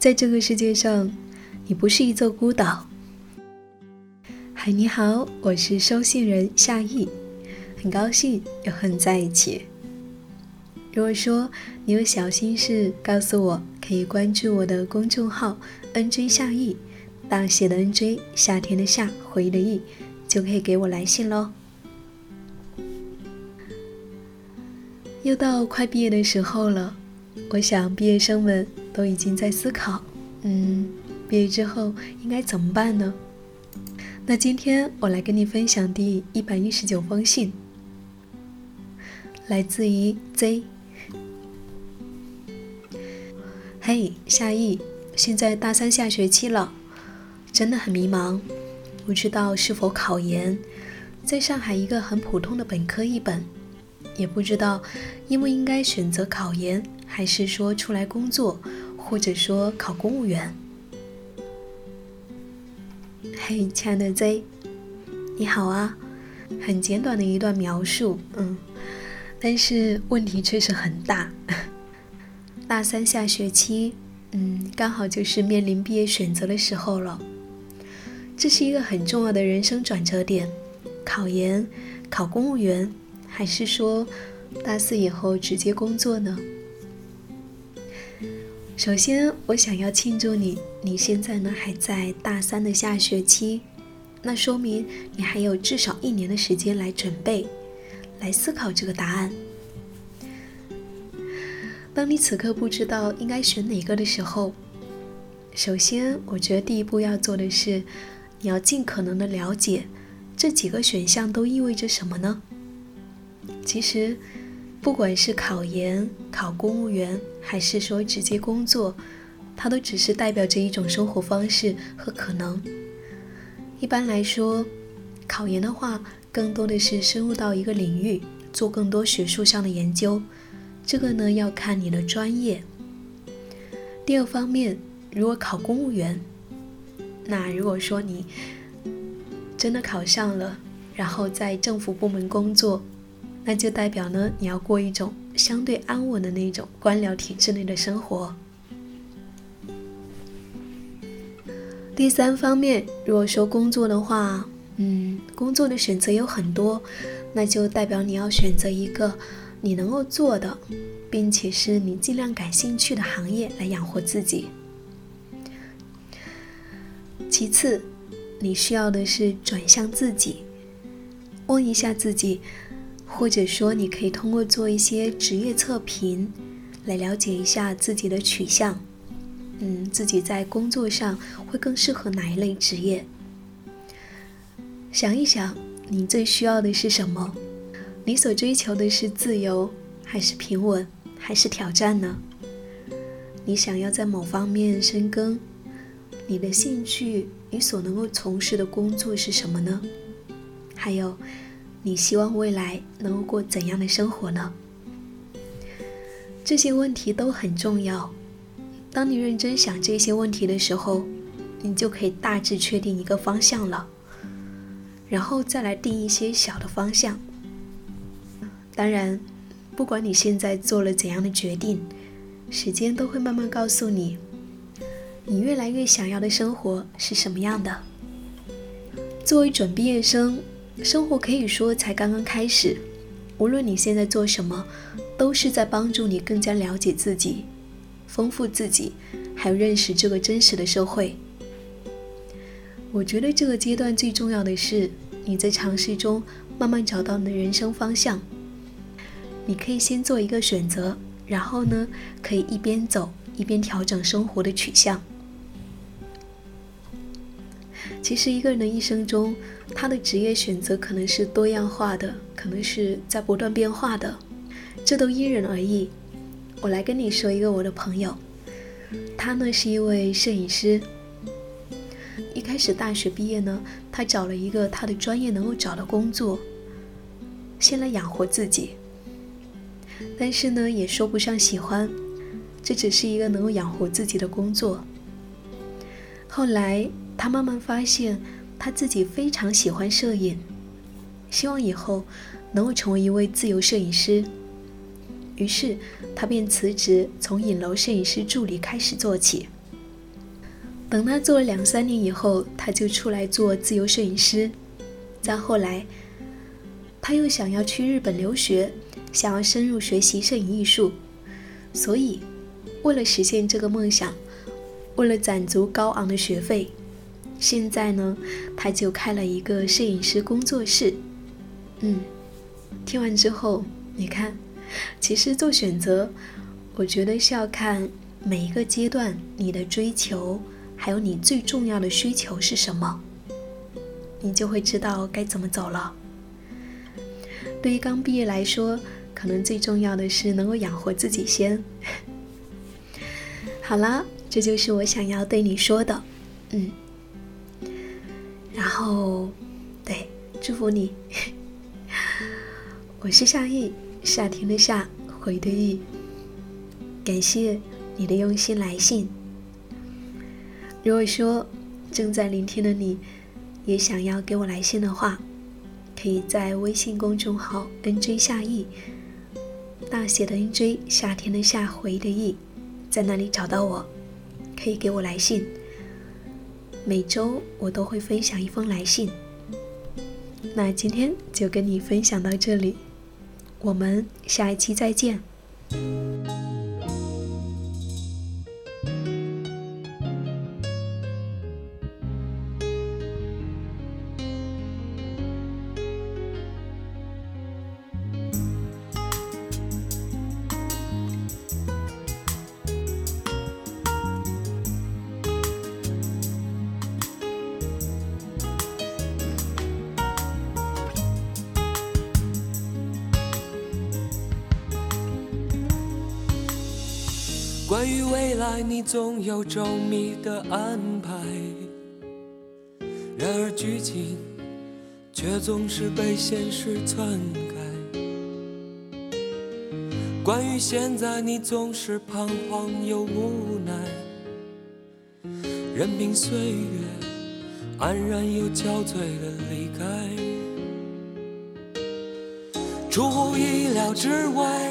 在这个世界上，你不是一座孤岛。嗨，你好，我是收信人夏意，很高兴又和你在一起。如果说你有小心事告诉我，可以关注我的公众号 “nj 夏意”，大写的 “nj”，夏天的夏，回忆的忆，就可以给我来信喽。又到快毕业的时候了，我想毕业生们。都已经在思考，嗯，毕业之后应该怎么办呢？那今天我来跟你分享第一百一十九封信，来自于 Z。嘿，夏意，现在大三下学期了，真的很迷茫，不知道是否考研，在上海一个很普通的本科一本，也不知道应不应该选择考研，还是说出来工作。或者说考公务员。嘿，亲爱的 Z，你好啊！很简短的一段描述，嗯，但是问题确实很大。大三下学期，嗯，刚好就是面临毕业选择的时候了。这是一个很重要的人生转折点，考研、考公务员，还是说大四以后直接工作呢？首先，我想要庆祝你，你现在呢还在大三的下学期，那说明你还有至少一年的时间来准备，来思考这个答案。当你此刻不知道应该选哪个的时候，首先，我觉得第一步要做的是，你要尽可能的了解这几个选项都意味着什么呢？其实。不管是考研、考公务员，还是说直接工作，它都只是代表着一种生活方式和可能。一般来说，考研的话，更多的是深入到一个领域，做更多学术上的研究。这个呢，要看你的专业。第二方面，如果考公务员，那如果说你真的考上了，然后在政府部门工作。那就代表呢，你要过一种相对安稳的那种官僚体制内的生活。第三方面，如果说工作的话，嗯，工作的选择有很多，那就代表你要选择一个你能够做的，并且是你尽量感兴趣的行业来养活自己。其次，你需要的是转向自己，问一下自己。或者说，你可以通过做一些职业测评，来了解一下自己的取向，嗯，自己在工作上会更适合哪一类职业。想一想，你最需要的是什么？你所追求的是自由，还是平稳，还是挑战呢？你想要在某方面深耕，你的兴趣，你所能够从事的工作是什么呢？还有。你希望未来能够过怎样的生活呢？这些问题都很重要。当你认真想这些问题的时候，你就可以大致确定一个方向了，然后再来定一些小的方向。当然，不管你现在做了怎样的决定，时间都会慢慢告诉你，你越来越想要的生活是什么样的。作为准毕业生。生活可以说才刚刚开始，无论你现在做什么，都是在帮助你更加了解自己、丰富自己，还有认识这个真实的社会。我觉得这个阶段最重要的是你在尝试中慢慢找到你的人生方向。你可以先做一个选择，然后呢，可以一边走一边调整生活的取向。其实一个人的一生中，他的职业选择可能是多样化的，可能是在不断变化的，这都因人而异。我来跟你说一个我的朋友，他呢是一位摄影师。一开始大学毕业呢，他找了一个他的专业能够找的工作，先来养活自己。但是呢，也说不上喜欢，这只是一个能够养活自己的工作。后来。他慢慢发现，他自己非常喜欢摄影，希望以后能够成为一位自由摄影师。于是，他便辞职，从影楼摄影师助理开始做起。等他做了两三年以后，他就出来做自由摄影师。再后来，他又想要去日本留学，想要深入学习摄影艺术。所以，为了实现这个梦想，为了攒足高昂的学费，现在呢，他就开了一个摄影师工作室。嗯，听完之后，你看，其实做选择，我觉得是要看每一个阶段你的追求。还有你最重要的需求是什么？你就会知道该怎么走了。对于刚毕业来说，可能最重要的是能够养活自己先。好了，这就是我想要对你说的，嗯。哦，对，祝福你。我是夏意，夏天的夏，回的意。感谢你的用心来信。如果说正在聆听的你，也想要给我来信的话，可以在微信公众号 “nj 夏意”大写的 “nj”，夏天的夏，回的忆，在那里找到我，可以给我来信。每周我都会分享一封来信。那今天就跟你分享到这里，我们下一期再见。关于未来，你总有周密的安排，然而剧情却总是被现实篡改。关于现在，你总是彷徨又无奈，任凭岁月安然又憔悴的离开，出乎意料之外。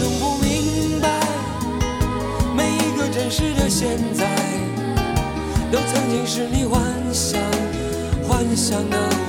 总不明白，每一个真实的现在，都曾经是你幻想幻想的。